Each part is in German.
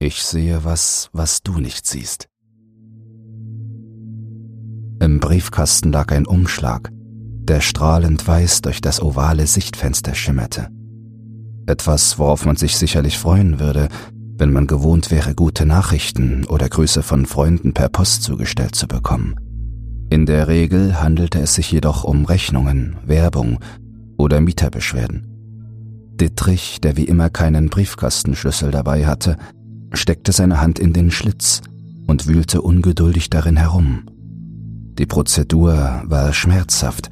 Ich sehe was, was du nicht siehst. Im Briefkasten lag ein Umschlag, der strahlend weiß durch das ovale Sichtfenster schimmerte. Etwas, worauf man sich sicherlich freuen würde, wenn man gewohnt wäre, gute Nachrichten oder Grüße von Freunden per Post zugestellt zu bekommen. In der Regel handelte es sich jedoch um Rechnungen, Werbung oder Mieterbeschwerden. Dittrich, der wie immer keinen Briefkastenschlüssel dabei hatte, steckte seine Hand in den Schlitz und wühlte ungeduldig darin herum. Die Prozedur war schmerzhaft,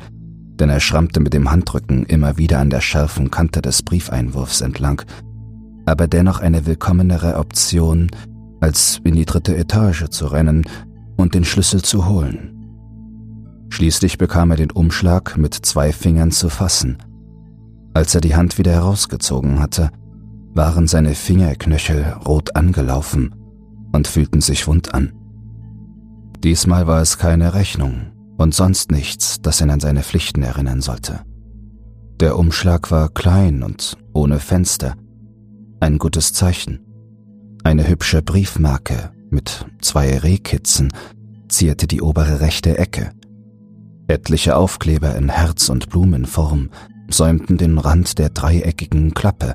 denn er schrammte mit dem Handrücken immer wieder an der scharfen Kante des Briefeinwurfs entlang, aber dennoch eine willkommenere Option, als in die dritte Etage zu rennen und den Schlüssel zu holen. Schließlich bekam er den Umschlag mit zwei Fingern zu fassen. Als er die Hand wieder herausgezogen hatte, waren seine Fingerknöchel rot angelaufen und fühlten sich wund an. Diesmal war es keine Rechnung und sonst nichts, das ihn an seine Pflichten erinnern sollte. Der Umschlag war klein und ohne Fenster, ein gutes Zeichen. Eine hübsche Briefmarke mit zwei Rehkitzen zierte die obere rechte Ecke. Etliche Aufkleber in Herz- und Blumenform säumten den Rand der dreieckigen Klappe,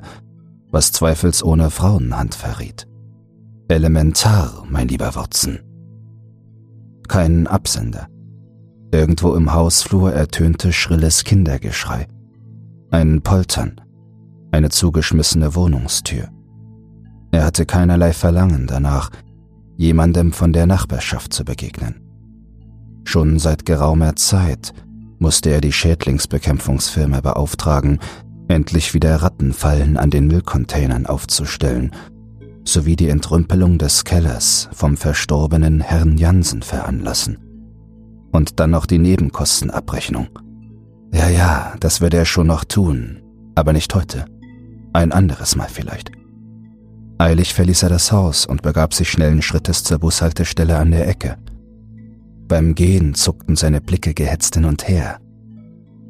was zweifelsohne Frauenhand verriet. Elementar, mein lieber Watson. Kein Absender. Irgendwo im Hausflur ertönte schrilles Kindergeschrei. Ein Poltern. Eine zugeschmissene Wohnungstür. Er hatte keinerlei Verlangen danach, jemandem von der Nachbarschaft zu begegnen. Schon seit geraumer Zeit musste er die Schädlingsbekämpfungsfirma beauftragen, endlich wieder Rattenfallen an den Müllcontainern aufzustellen, sowie die Entrümpelung des Kellers vom verstorbenen Herrn Jansen veranlassen. Und dann noch die Nebenkostenabrechnung. Ja, ja, das würde er schon noch tun, aber nicht heute. Ein anderes Mal vielleicht. Eilig verließ er das Haus und begab sich schnellen Schrittes zur Bushaltestelle an der Ecke. Beim Gehen zuckten seine Blicke gehetzt hin und her.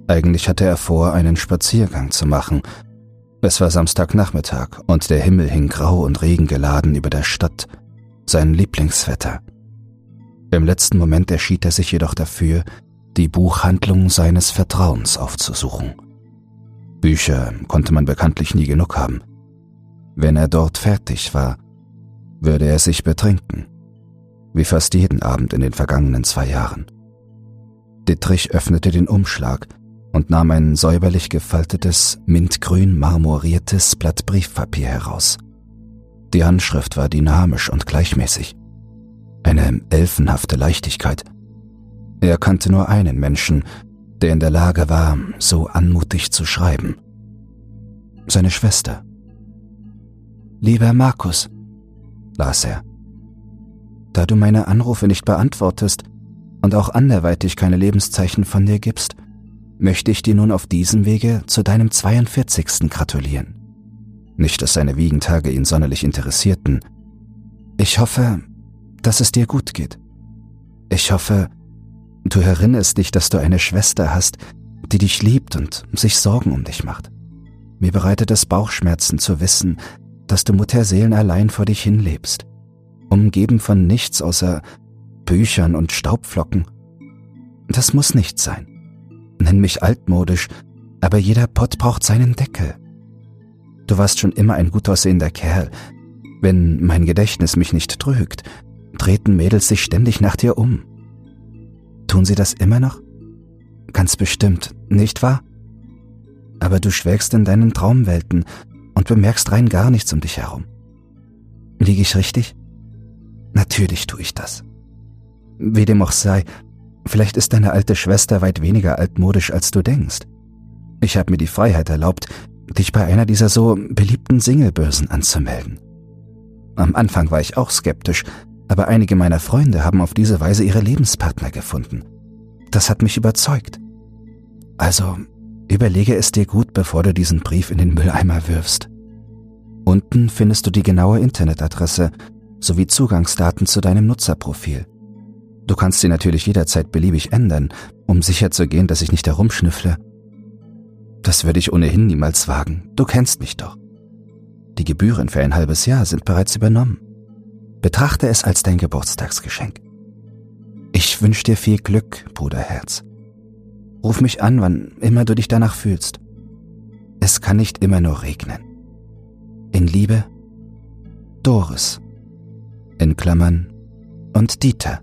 Eigentlich hatte er vor, einen Spaziergang zu machen. Es war Samstagnachmittag und der Himmel hing grau und regengeladen über der Stadt, sein Lieblingswetter. Im letzten Moment erschied er sich jedoch dafür, die Buchhandlung seines Vertrauens aufzusuchen. Bücher konnte man bekanntlich nie genug haben. Wenn er dort fertig war, würde er sich betrinken wie fast jeden Abend in den vergangenen zwei Jahren. Dittrich öffnete den Umschlag und nahm ein säuberlich gefaltetes, mintgrün marmoriertes Blatt Briefpapier heraus. Die Handschrift war dynamisch und gleichmäßig. Eine elfenhafte Leichtigkeit. Er kannte nur einen Menschen, der in der Lage war, so anmutig zu schreiben. Seine Schwester. Lieber Markus, las er da du meine Anrufe nicht beantwortest und auch anderweitig keine Lebenszeichen von dir gibst, möchte ich dir nun auf diesem Wege zu deinem 42. gratulieren. Nicht, dass seine Wiegentage ihn sonderlich interessierten. Ich hoffe, dass es dir gut geht. Ich hoffe, du erinnerst dich, dass du eine Schwester hast, die dich liebt und sich Sorgen um dich macht. Mir bereitet es Bauchschmerzen zu wissen, dass du Mutterseelen allein vor dich hinlebst umgeben von nichts außer Büchern und Staubflocken. Das muss nicht sein. Nenn mich altmodisch, aber jeder Pott braucht seinen Deckel. Du warst schon immer ein gut aussehender Kerl. Wenn mein Gedächtnis mich nicht trügt, treten Mädels sich ständig nach dir um. Tun sie das immer noch? Ganz bestimmt, nicht wahr? Aber du schwelgst in deinen Traumwelten und bemerkst rein gar nichts um dich herum. Liege ich richtig? Natürlich tue ich das. Wie dem auch sei, vielleicht ist deine alte Schwester weit weniger altmodisch, als du denkst. Ich habe mir die Freiheit erlaubt, dich bei einer dieser so beliebten Singlebörsen anzumelden. Am Anfang war ich auch skeptisch, aber einige meiner Freunde haben auf diese Weise ihre Lebenspartner gefunden. Das hat mich überzeugt. Also überlege es dir gut, bevor du diesen Brief in den Mülleimer wirfst. Unten findest du die genaue Internetadresse sowie Zugangsdaten zu deinem Nutzerprofil. Du kannst sie natürlich jederzeit beliebig ändern, um sicherzugehen, dass ich nicht herumschnüffle. Das würde ich ohnehin niemals wagen. Du kennst mich doch. Die Gebühren für ein halbes Jahr sind bereits übernommen. Betrachte es als dein Geburtstagsgeschenk. Ich wünsche dir viel Glück, Bruderherz. Ruf mich an, wann immer du dich danach fühlst. Es kann nicht immer nur regnen. In Liebe, Doris. In Klammern und Dieter.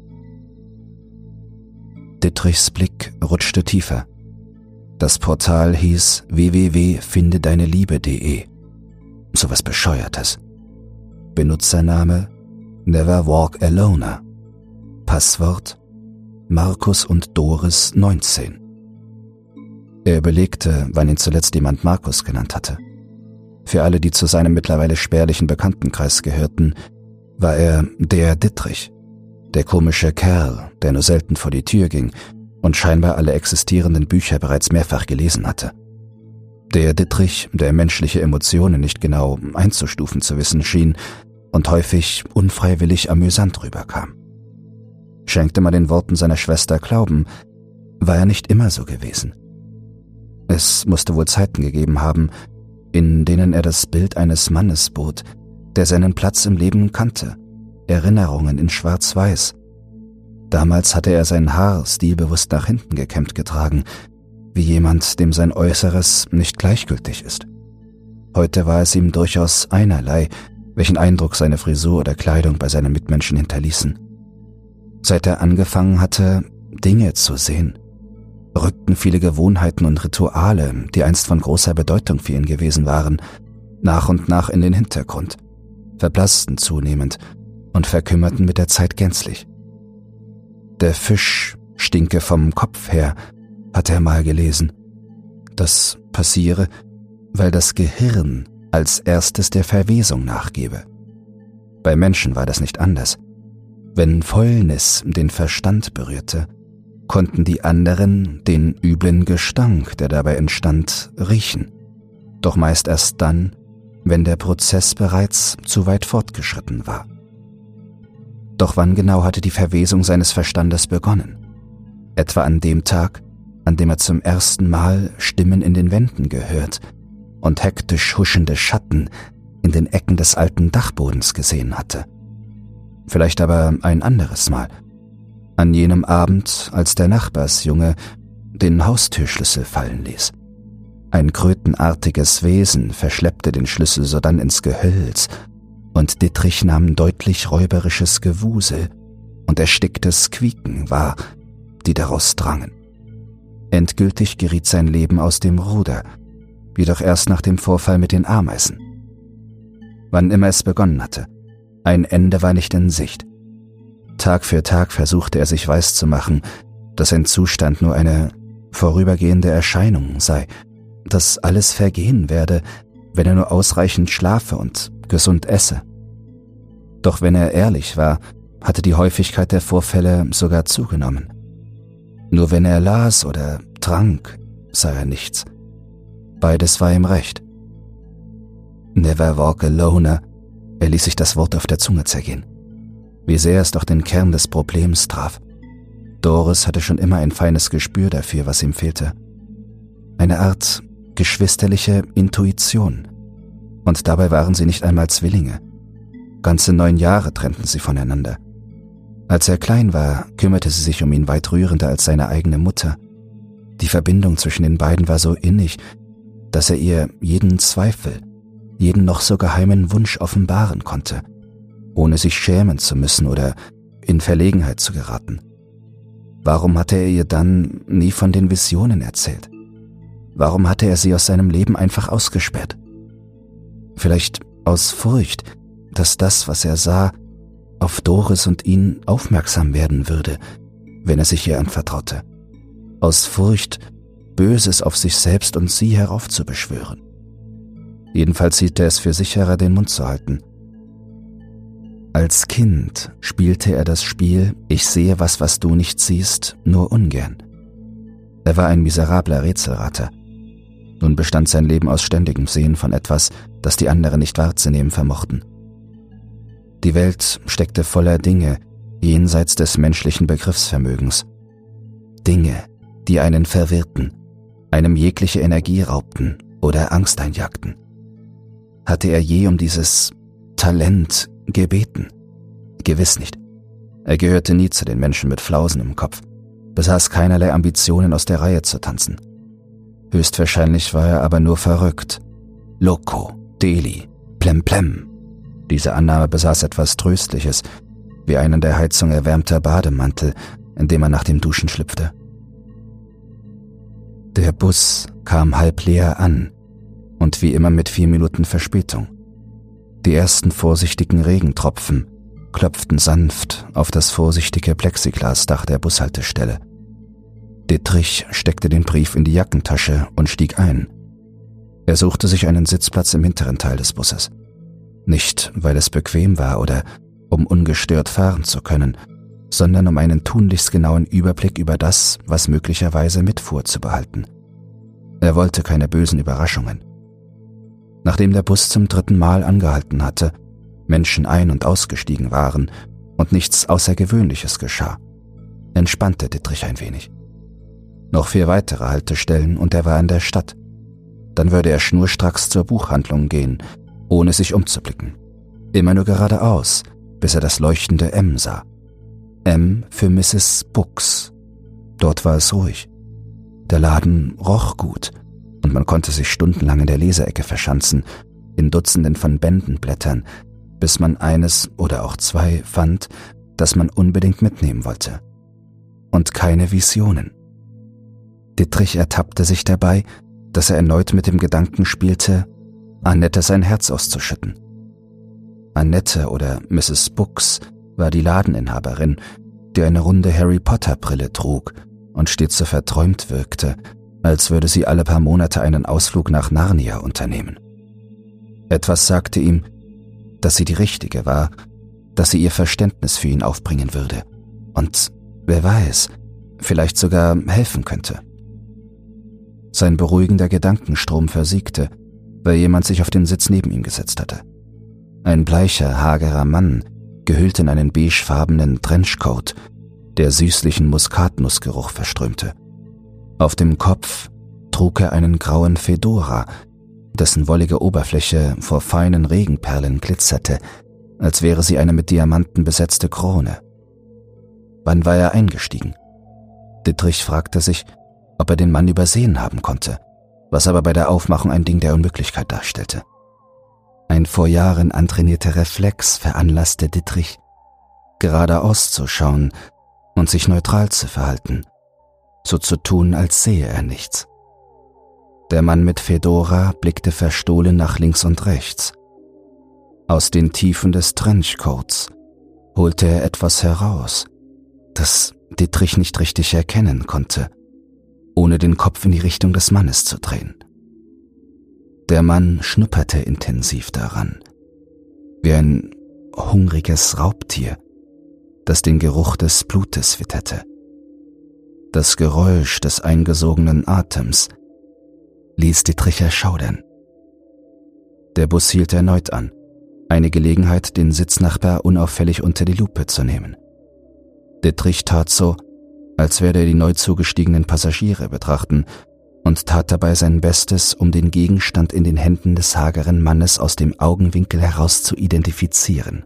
Dittrichs Blick rutschte tiefer. Das Portal hieß www.findedeineliebe.de. Sowas Bescheuertes. Benutzername Never Walk Alone. Passwort Markus und Doris 19. Er überlegte, wann ihn zuletzt jemand Markus genannt hatte. Für alle, die zu seinem mittlerweile spärlichen Bekanntenkreis gehörten, war er der Dittrich, der komische Kerl, der nur selten vor die Tür ging und scheinbar alle existierenden Bücher bereits mehrfach gelesen hatte. Der Dittrich, der menschliche Emotionen nicht genau einzustufen zu wissen schien und häufig unfreiwillig amüsant rüberkam. Schenkte man den Worten seiner Schwester Glauben, war er nicht immer so gewesen. Es musste wohl Zeiten gegeben haben, in denen er das Bild eines Mannes bot, der seinen Platz im Leben kannte, Erinnerungen in Schwarz-Weiß. Damals hatte er sein Haar stilbewusst nach hinten gekämmt getragen, wie jemand, dem sein Äußeres nicht gleichgültig ist. Heute war es ihm durchaus einerlei, welchen Eindruck seine Frisur oder Kleidung bei seinen Mitmenschen hinterließen. Seit er angefangen hatte, Dinge zu sehen, rückten viele Gewohnheiten und Rituale, die einst von großer Bedeutung für ihn gewesen waren, nach und nach in den Hintergrund, verblassten zunehmend und verkümmerten mit der Zeit gänzlich. Der Fisch stinke vom Kopf her, hatte er mal gelesen. Das passiere, weil das Gehirn als erstes der Verwesung nachgebe. Bei Menschen war das nicht anders. Wenn Fäulnis den Verstand berührte, konnten die anderen den üblen Gestank, der dabei entstand, riechen. Doch meist erst dann, wenn der Prozess bereits zu weit fortgeschritten war. Doch wann genau hatte die Verwesung seines Verstandes begonnen? Etwa an dem Tag, an dem er zum ersten Mal Stimmen in den Wänden gehört und hektisch huschende Schatten in den Ecken des alten Dachbodens gesehen hatte. Vielleicht aber ein anderes Mal, an jenem Abend, als der Nachbarsjunge den Haustürschlüssel fallen ließ. Ein krötenartiges Wesen verschleppte den Schlüssel sodann ins Gehölz, und Dittrich nahm deutlich räuberisches Gewusel und ersticktes Quieken wahr, die daraus drangen. Endgültig geriet sein Leben aus dem Ruder, jedoch erst nach dem Vorfall mit den Ameisen. Wann immer es begonnen hatte, ein Ende war nicht in Sicht. Tag für Tag versuchte er sich weiszumachen, dass sein Zustand nur eine vorübergehende Erscheinung sei, dass alles vergehen werde, wenn er nur ausreichend schlafe und gesund esse. Doch wenn er ehrlich war, hatte die Häufigkeit der Vorfälle sogar zugenommen. Nur wenn er las oder trank, sah er nichts. Beides war ihm recht. Never walk alone, er ließ sich das Wort auf der Zunge zergehen. Wie sehr es doch den Kern des Problems traf. Doris hatte schon immer ein feines Gespür dafür, was ihm fehlte. Eine Art geschwisterliche Intuition. Und dabei waren sie nicht einmal Zwillinge. Ganze neun Jahre trennten sie voneinander. Als er klein war, kümmerte sie sich um ihn weit rührender als seine eigene Mutter. Die Verbindung zwischen den beiden war so innig, dass er ihr jeden Zweifel, jeden noch so geheimen Wunsch offenbaren konnte – ohne sich schämen zu müssen oder in Verlegenheit zu geraten. Warum hatte er ihr dann nie von den Visionen erzählt? Warum hatte er sie aus seinem Leben einfach ausgesperrt? Vielleicht aus Furcht, dass das, was er sah, auf Doris und ihn aufmerksam werden würde, wenn er sich ihr anvertraute. Aus Furcht, Böses auf sich selbst und sie heraufzubeschwören. Jedenfalls hielt er es für sicherer, den Mund zu halten. Als Kind spielte er das Spiel Ich sehe was, was du nicht siehst, nur ungern. Er war ein miserabler Rätselrater. Nun bestand sein Leben aus ständigem Sehen von etwas, das die anderen nicht wahrzunehmen vermochten. Die Welt steckte voller Dinge jenseits des menschlichen Begriffsvermögens. Dinge, die einen verwirrten, einem jegliche Energie raubten oder Angst einjagten. Hatte er je um dieses Talent gebeten, Gewiss nicht. Er gehörte nie zu den Menschen mit Flausen im Kopf, besaß keinerlei Ambitionen aus der Reihe zu tanzen. Höchstwahrscheinlich war er aber nur verrückt. Loco, Deli, Plemplem. Diese Annahme besaß etwas Tröstliches, wie ein an der Heizung erwärmter Bademantel, in dem er nach dem Duschen schlüpfte. Der Bus kam halb leer an und wie immer mit vier Minuten Verspätung. Die ersten vorsichtigen Regentropfen klopften sanft auf das vorsichtige Plexiglasdach der Bushaltestelle. Dittrich steckte den Brief in die Jackentasche und stieg ein. Er suchte sich einen Sitzplatz im hinteren Teil des Busses. Nicht, weil es bequem war oder um ungestört fahren zu können, sondern um einen tunlichst genauen Überblick über das, was möglicherweise mitfuhr, zu behalten. Er wollte keine bösen Überraschungen. Nachdem der Bus zum dritten Mal angehalten hatte, Menschen ein- und ausgestiegen waren und nichts Außergewöhnliches geschah, entspannte Dittrich ein wenig. Noch vier weitere Haltestellen und er war in der Stadt. Dann würde er schnurstracks zur Buchhandlung gehen, ohne sich umzublicken. Immer nur geradeaus, bis er das leuchtende M sah. M für Mrs. Books. Dort war es ruhig. Der Laden roch gut und man konnte sich stundenlang in der Leseecke verschanzen, in Dutzenden von Bänden blättern, bis man eines oder auch zwei fand, das man unbedingt mitnehmen wollte. Und keine Visionen. Dittrich ertappte sich dabei, dass er erneut mit dem Gedanken spielte, Annette sein Herz auszuschütten. Annette oder Mrs. Books war die Ladeninhaberin, die eine runde Harry Potter Brille trug und stets so verträumt wirkte, als würde sie alle paar Monate einen Ausflug nach Narnia unternehmen. Etwas sagte ihm, dass sie die Richtige war, dass sie ihr Verständnis für ihn aufbringen würde und, wer weiß, vielleicht sogar helfen könnte. Sein beruhigender Gedankenstrom versiegte, weil jemand sich auf den Sitz neben ihm gesetzt hatte. Ein bleicher, hagerer Mann, gehüllt in einen beigefarbenen Trenchcoat, der süßlichen Muskatnussgeruch verströmte. Auf dem Kopf trug er einen grauen Fedora, dessen wollige Oberfläche vor feinen Regenperlen glitzerte, als wäre sie eine mit Diamanten besetzte Krone. Wann war er eingestiegen? Dittrich fragte sich, ob er den Mann übersehen haben konnte, was aber bei der Aufmachung ein Ding der Unmöglichkeit darstellte. Ein vor Jahren antrainierter Reflex veranlasste Dittrich, geradeaus zu schauen und sich neutral zu verhalten, so zu tun, als sehe er nichts. Der Mann mit Fedora blickte verstohlen nach links und rechts. Aus den Tiefen des Trenchcoats holte er etwas heraus, das Dittrich nicht richtig erkennen konnte, ohne den Kopf in die Richtung des Mannes zu drehen. Der Mann schnupperte intensiv daran, wie ein hungriges Raubtier, das den Geruch des Blutes witterte. Das Geräusch des eingesogenen Atems ließ die Tricher schaudern. Der Bus hielt erneut an, eine Gelegenheit, den Sitznachbar unauffällig unter die Lupe zu nehmen. Dittrich tat so, als werde er die neu zugestiegenen Passagiere betrachten und tat dabei sein Bestes, um den Gegenstand in den Händen des hageren Mannes aus dem Augenwinkel heraus zu identifizieren.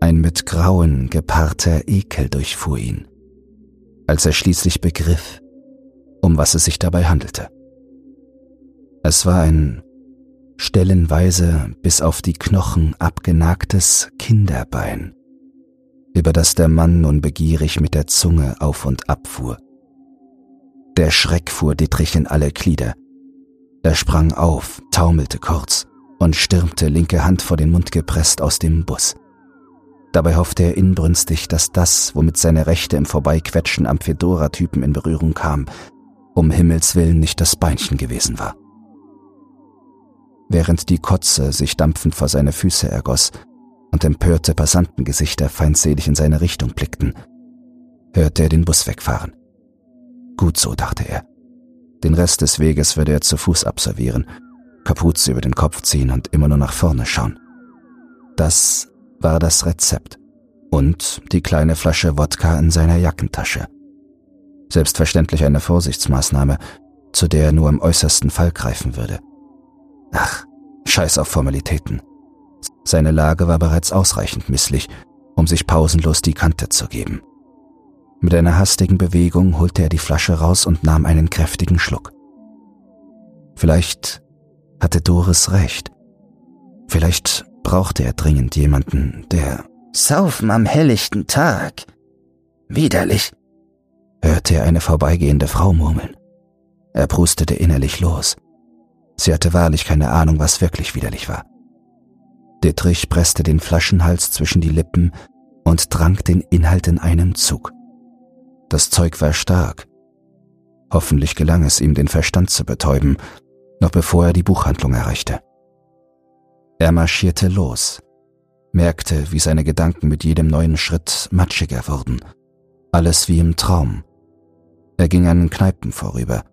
Ein mit Grauen gepaarter Ekel durchfuhr ihn als er schließlich begriff, um was es sich dabei handelte. Es war ein stellenweise bis auf die Knochen abgenagtes Kinderbein, über das der Mann nun begierig mit der Zunge auf und ab fuhr. Der Schreck fuhr Dietrich in alle Glieder. Er sprang auf, taumelte kurz und stürmte linke Hand vor den Mund gepresst aus dem Bus. Dabei hoffte er inbrünstig, dass das, womit seine Rechte im Vorbeiquetschen am Fedora-Typen in Berührung kam, um Himmels willen nicht das Beinchen gewesen war. Während die Kotze sich dampfend vor seine Füße ergoss und empörte Passantengesichter feindselig in seine Richtung blickten, hörte er den Bus wegfahren. Gut so, dachte er. Den Rest des Weges würde er zu Fuß absolvieren, Kapuze über den Kopf ziehen und immer nur nach vorne schauen. Das war das Rezept und die kleine Flasche Wodka in seiner Jackentasche. Selbstverständlich eine Vorsichtsmaßnahme, zu der er nur im äußersten Fall greifen würde. Ach, scheiß auf Formalitäten. Seine Lage war bereits ausreichend misslich, um sich pausenlos die Kante zu geben. Mit einer hastigen Bewegung holte er die Flasche raus und nahm einen kräftigen Schluck. Vielleicht hatte Doris recht. Vielleicht brauchte er dringend jemanden, der Saufen am helllichten Tag. Widerlich, hörte er eine vorbeigehende Frau murmeln. Er prustete innerlich los. Sie hatte wahrlich keine Ahnung, was wirklich widerlich war. Dittrich presste den Flaschenhals zwischen die Lippen und trank den Inhalt in einem Zug. Das Zeug war stark. Hoffentlich gelang es ihm, den Verstand zu betäuben, noch bevor er die Buchhandlung erreichte. Er marschierte los, merkte, wie seine Gedanken mit jedem neuen Schritt matschiger wurden. Alles wie im Traum. Er ging an Kneipen vorüber,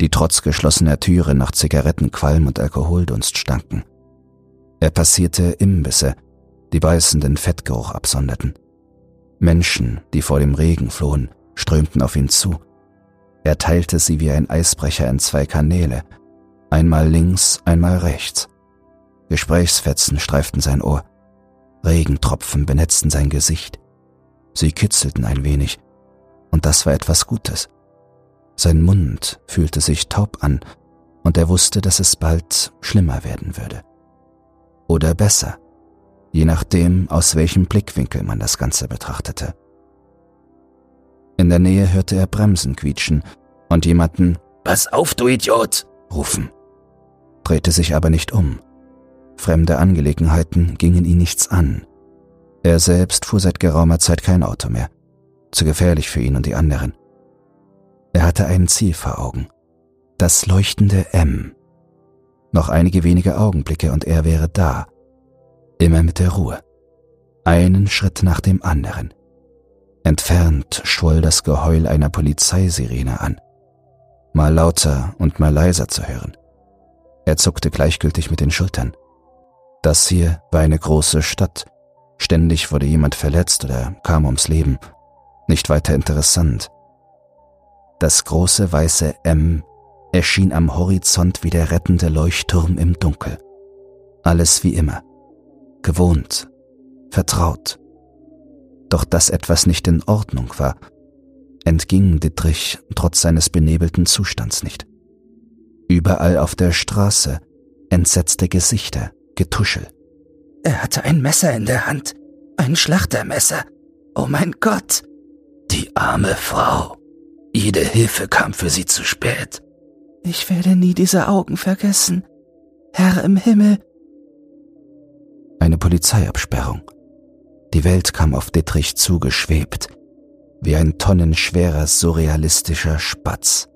die trotz geschlossener Türe nach Zigarettenqualm und Alkoholdunst stanken. Er passierte Imbisse, die beißenden Fettgeruch absonderten. Menschen, die vor dem Regen flohen, strömten auf ihn zu. Er teilte sie wie ein Eisbrecher in zwei Kanäle, einmal links, einmal rechts. Gesprächsfetzen streiften sein Ohr, Regentropfen benetzten sein Gesicht. Sie kitzelten ein wenig, und das war etwas Gutes. Sein Mund fühlte sich taub an, und er wusste, dass es bald schlimmer werden würde. Oder besser, je nachdem, aus welchem Blickwinkel man das Ganze betrachtete. In der Nähe hörte er Bremsen quietschen und jemanden Pass auf, du Idiot! rufen, drehte sich aber nicht um. Fremde Angelegenheiten gingen ihn nichts an. Er selbst fuhr seit geraumer Zeit kein Auto mehr. Zu gefährlich für ihn und die anderen. Er hatte ein Ziel vor Augen. Das leuchtende M. Noch einige wenige Augenblicke und er wäre da. Immer mit der Ruhe. Einen Schritt nach dem anderen. Entfernt schwoll das Geheul einer Polizeisirene an. Mal lauter und mal leiser zu hören. Er zuckte gleichgültig mit den Schultern. Das hier war eine große Stadt. Ständig wurde jemand verletzt oder kam ums Leben. Nicht weiter interessant. Das große weiße M erschien am Horizont wie der rettende Leuchtturm im Dunkel. Alles wie immer. Gewohnt. Vertraut. Doch dass etwas nicht in Ordnung war, entging Dittrich trotz seines benebelten Zustands nicht. Überall auf der Straße entsetzte Gesichter, Getuschel. Er hatte ein Messer in der Hand, ein Schlachtermesser. Oh mein Gott! Die arme Frau. Jede Hilfe kam für sie zu spät. Ich werde nie diese Augen vergessen. Herr im Himmel. Eine Polizeiabsperrung. Die Welt kam auf Dittrich zugeschwebt, wie ein tonnenschwerer surrealistischer Spatz.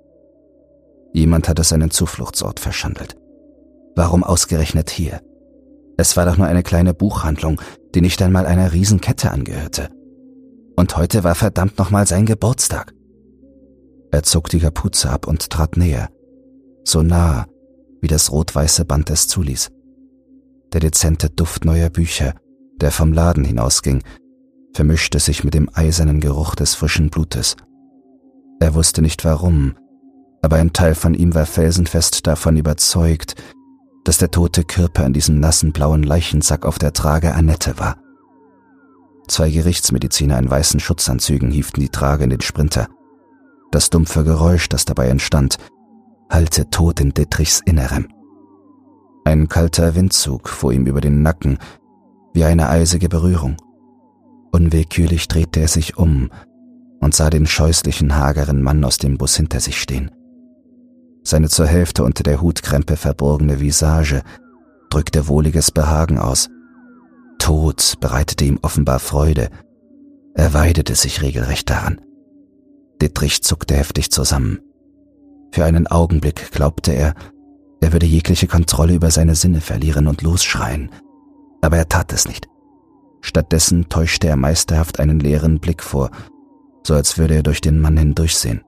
Jemand hatte seinen Zufluchtsort verschandelt. Warum ausgerechnet hier? Es war doch nur eine kleine Buchhandlung, die nicht einmal einer Riesenkette angehörte. Und heute war verdammt nochmal sein Geburtstag. Er zog die Kapuze ab und trat näher, so nah, wie das rot-weiße Band es zuließ. Der dezente Duft neuer Bücher, der vom Laden hinausging, vermischte sich mit dem eisernen Geruch des frischen Blutes. Er wusste nicht warum, aber ein Teil von ihm war felsenfest davon überzeugt, dass der tote Körper in diesem nassen blauen Leichensack auf der Trage Annette war. Zwei Gerichtsmediziner in weißen Schutzanzügen hieften die Trage in den Sprinter. Das dumpfe Geräusch, das dabei entstand, hallte tot in Dittrichs Innerem. Ein kalter Windzug fuhr ihm über den Nacken, wie eine eisige Berührung. Unwillkürlich drehte er sich um und sah den scheußlichen, hageren Mann aus dem Bus hinter sich stehen. Seine zur Hälfte unter der Hutkrempe verborgene Visage drückte wohliges Behagen aus. Tod bereitete ihm offenbar Freude. Er weidete sich regelrecht daran. Dittrich zuckte heftig zusammen. Für einen Augenblick glaubte er, er würde jegliche Kontrolle über seine Sinne verlieren und losschreien. Aber er tat es nicht. Stattdessen täuschte er meisterhaft einen leeren Blick vor, so als würde er durch den Mann hindurchsehen.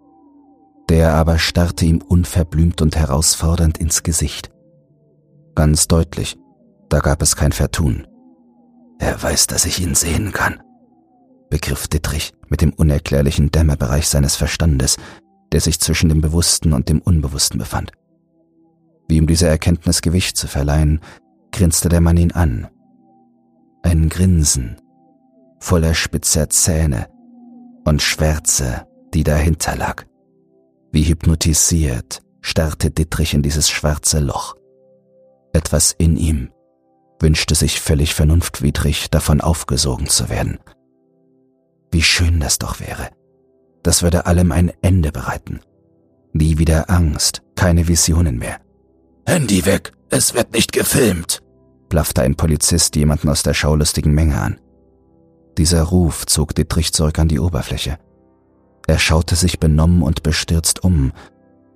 Der aber starrte ihm unverblümt und herausfordernd ins Gesicht. Ganz deutlich, da gab es kein Vertun. Er weiß, dass ich ihn sehen kann, begriff Dittrich mit dem unerklärlichen Dämmerbereich seines Verstandes, der sich zwischen dem Bewussten und dem Unbewussten befand. Wie um dieser Erkenntnis Gewicht zu verleihen, grinste der Mann ihn an. Ein Grinsen, voller spitzer Zähne und Schwärze, die dahinter lag. Wie hypnotisiert starrte Dittrich in dieses schwarze Loch. Etwas in ihm wünschte sich völlig vernunftwidrig, davon aufgesogen zu werden. Wie schön das doch wäre. Das würde allem ein Ende bereiten. Nie wieder Angst, keine Visionen mehr. Handy weg, es wird nicht gefilmt, blaffte ein Polizist jemanden aus der schaulustigen Menge an. Dieser Ruf zog Dittrich zurück an die Oberfläche. Er schaute sich benommen und bestürzt um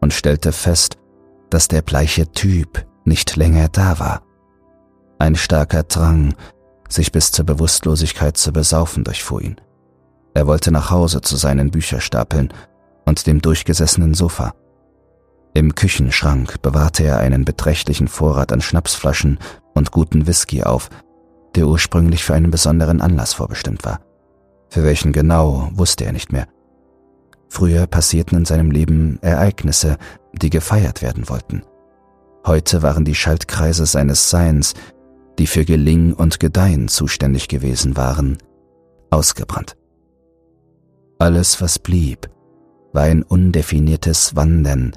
und stellte fest, dass der bleiche Typ nicht länger da war. Ein starker Drang, sich bis zur Bewusstlosigkeit zu besaufen, durchfuhr ihn. Er wollte nach Hause zu seinen Bücherstapeln und dem durchgesessenen Sofa. Im Küchenschrank bewahrte er einen beträchtlichen Vorrat an Schnapsflaschen und guten Whisky auf, der ursprünglich für einen besonderen Anlass vorbestimmt war. Für welchen genau, wusste er nicht mehr. Früher passierten in seinem Leben Ereignisse, die gefeiert werden wollten. Heute waren die Schaltkreise seines Seins, die für Gelingen und Gedeihen zuständig gewesen waren, ausgebrannt. Alles, was blieb, war ein undefiniertes Wandern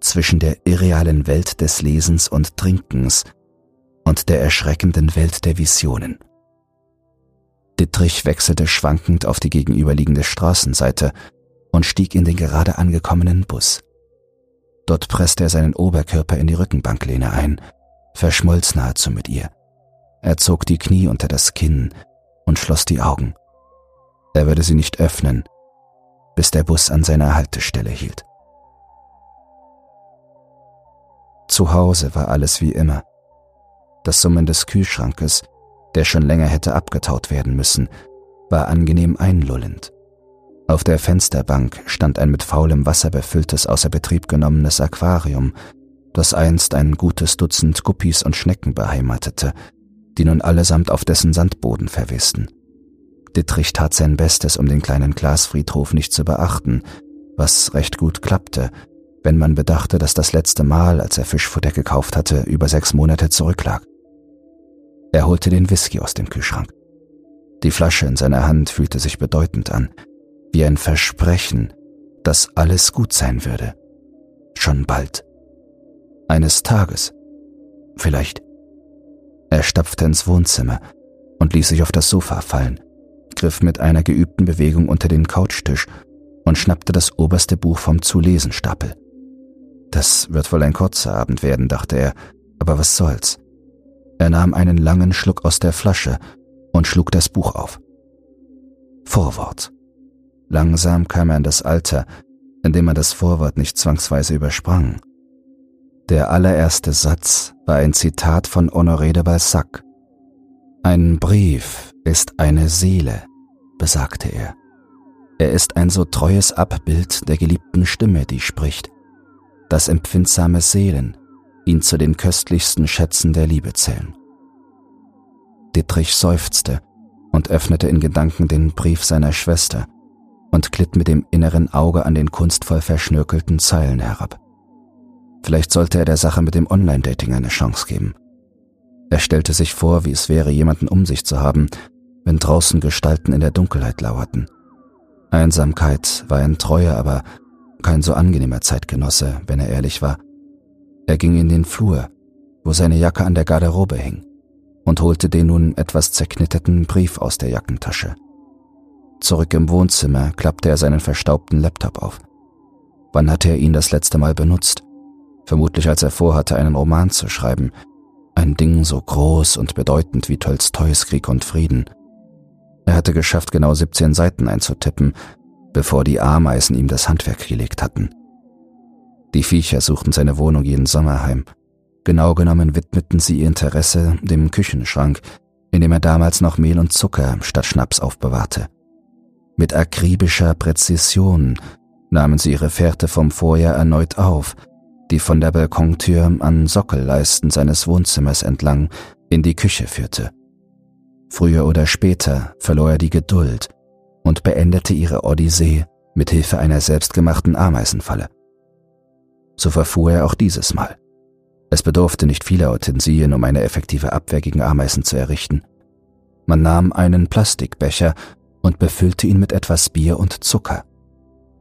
zwischen der irrealen Welt des Lesens und Trinkens und der erschreckenden Welt der Visionen. Dittrich wechselte schwankend auf die gegenüberliegende Straßenseite und stieg in den gerade angekommenen Bus. Dort presste er seinen Oberkörper in die Rückenbanklehne ein, verschmolz nahezu mit ihr. Er zog die Knie unter das Kinn und schloss die Augen. Er würde sie nicht öffnen, bis der Bus an seiner Haltestelle hielt. Zu Hause war alles wie immer. Das Summen des Kühlschrankes, der schon länger hätte abgetaut werden müssen, war angenehm einlullend. Auf der Fensterbank stand ein mit faulem Wasser befülltes, außer Betrieb genommenes Aquarium, das einst ein gutes Dutzend Guppies und Schnecken beheimatete, die nun allesamt auf dessen Sandboden verwisten. Dittrich tat sein Bestes, um den kleinen Glasfriedhof nicht zu beachten, was recht gut klappte, wenn man bedachte, dass das letzte Mal, als er Fischfutter gekauft hatte, über sechs Monate zurücklag. Er holte den Whisky aus dem Kühlschrank. Die Flasche in seiner Hand fühlte sich bedeutend an, wie ein Versprechen, dass alles gut sein würde. Schon bald. Eines Tages. Vielleicht. Er stapfte ins Wohnzimmer und ließ sich auf das Sofa fallen, griff mit einer geübten Bewegung unter den Couchtisch und schnappte das oberste Buch vom Zulesenstapel. Das wird wohl ein kurzer Abend werden, dachte er, aber was soll's. Er nahm einen langen Schluck aus der Flasche und schlug das Buch auf. Vorwort. Langsam kam er in das Alter, in dem man das Vorwort nicht zwangsweise übersprang. Der allererste Satz war ein Zitat von Honoré de Balzac. Ein Brief ist eine Seele, besagte er. Er ist ein so treues Abbild der geliebten Stimme, die spricht, dass empfindsame Seelen ihn zu den köstlichsten Schätzen der Liebe zählen. Dittrich seufzte und öffnete in Gedanken den Brief seiner Schwester und glitt mit dem inneren Auge an den kunstvoll verschnörkelten Zeilen herab. Vielleicht sollte er der Sache mit dem Online-Dating eine Chance geben. Er stellte sich vor, wie es wäre, jemanden um sich zu haben, wenn draußen Gestalten in der Dunkelheit lauerten. Einsamkeit war ein treuer, aber kein so angenehmer Zeitgenosse, wenn er ehrlich war. Er ging in den Flur, wo seine Jacke an der Garderobe hing, und holte den nun etwas zerknitterten Brief aus der Jackentasche. Zurück im Wohnzimmer klappte er seinen verstaubten Laptop auf. Wann hatte er ihn das letzte Mal benutzt? Vermutlich als er vorhatte, einen Roman zu schreiben. Ein Ding so groß und bedeutend wie Tolstois Krieg und Frieden – er hatte geschafft, genau 17 Seiten einzutippen, bevor die Ameisen ihm das Handwerk gelegt hatten. Die Viecher suchten seine Wohnung jeden Sommer heim. Genau genommen widmeten sie ihr Interesse dem Küchenschrank, in dem er damals noch Mehl und Zucker statt Schnaps aufbewahrte. Mit akribischer Präzision nahmen sie ihre Fährte vom Vorjahr erneut auf, die von der Balkontür an Sockelleisten seines Wohnzimmers entlang in die Küche führte. Früher oder später verlor er die Geduld und beendete ihre Odyssee mit Hilfe einer selbstgemachten Ameisenfalle. So verfuhr er auch dieses Mal. Es bedurfte nicht vieler Utensilien, um eine effektive Abwehr gegen Ameisen zu errichten. Man nahm einen Plastikbecher und befüllte ihn mit etwas Bier und Zucker.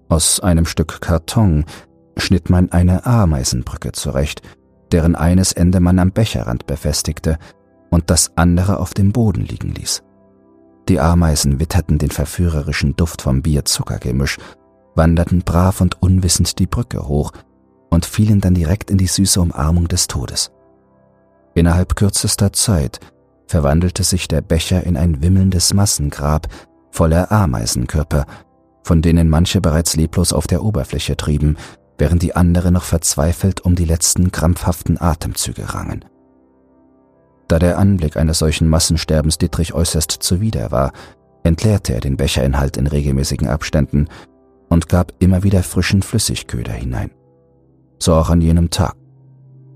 Aus einem Stück Karton schnitt man eine Ameisenbrücke zurecht, deren eines Ende man am Becherrand befestigte und das andere auf dem Boden liegen ließ. Die Ameisen witterten den verführerischen Duft vom Bier-Zuckergemisch, wanderten brav und unwissend die Brücke hoch und fielen dann direkt in die süße Umarmung des Todes. Innerhalb kürzester Zeit verwandelte sich der Becher in ein wimmelndes Massengrab voller Ameisenkörper, von denen manche bereits leblos auf der Oberfläche trieben, während die andere noch verzweifelt um die letzten krampfhaften Atemzüge rangen. Da der Anblick eines solchen Massensterbens Dietrich äußerst zuwider war, entleerte er den Becherinhalt in regelmäßigen Abständen und gab immer wieder frischen Flüssigköder hinein. So auch an jenem Tag.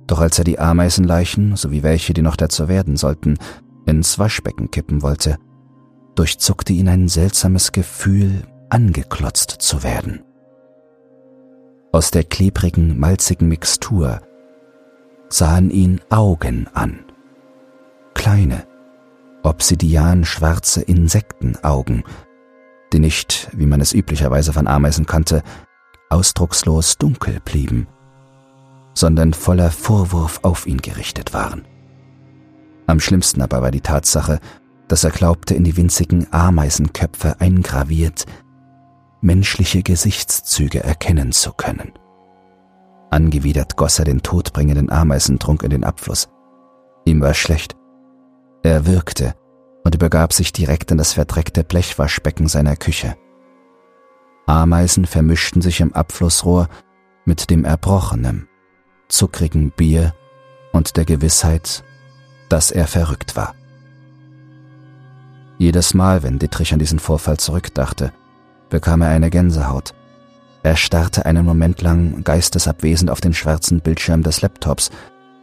Doch als er die Ameisenleichen sowie welche, die noch dazu werden sollten, ins Waschbecken kippen wollte, durchzuckte ihn ein seltsames Gefühl, angeklotzt zu werden. Aus der klebrigen, malzigen Mixtur sahen ihn Augen an. Kleine, obsidian-schwarze Insektenaugen, die nicht, wie man es üblicherweise von Ameisen kannte, ausdruckslos dunkel blieben, sondern voller Vorwurf auf ihn gerichtet waren. Am schlimmsten aber war die Tatsache, dass er glaubte, in die winzigen Ameisenköpfe eingraviert menschliche Gesichtszüge erkennen zu können. Angewidert goss er den todbringenden Ameisentrunk in den Abfluss. Ihm war schlecht. Er wirkte und übergab sich direkt in das verdreckte Blechwaschbecken seiner Küche. Ameisen vermischten sich im Abflussrohr mit dem erbrochenen, zuckrigen Bier und der Gewissheit, dass er verrückt war. Jedes Mal, wenn Dietrich an diesen Vorfall zurückdachte, bekam er eine Gänsehaut. Er starrte einen Moment lang geistesabwesend auf den schwarzen Bildschirm des Laptops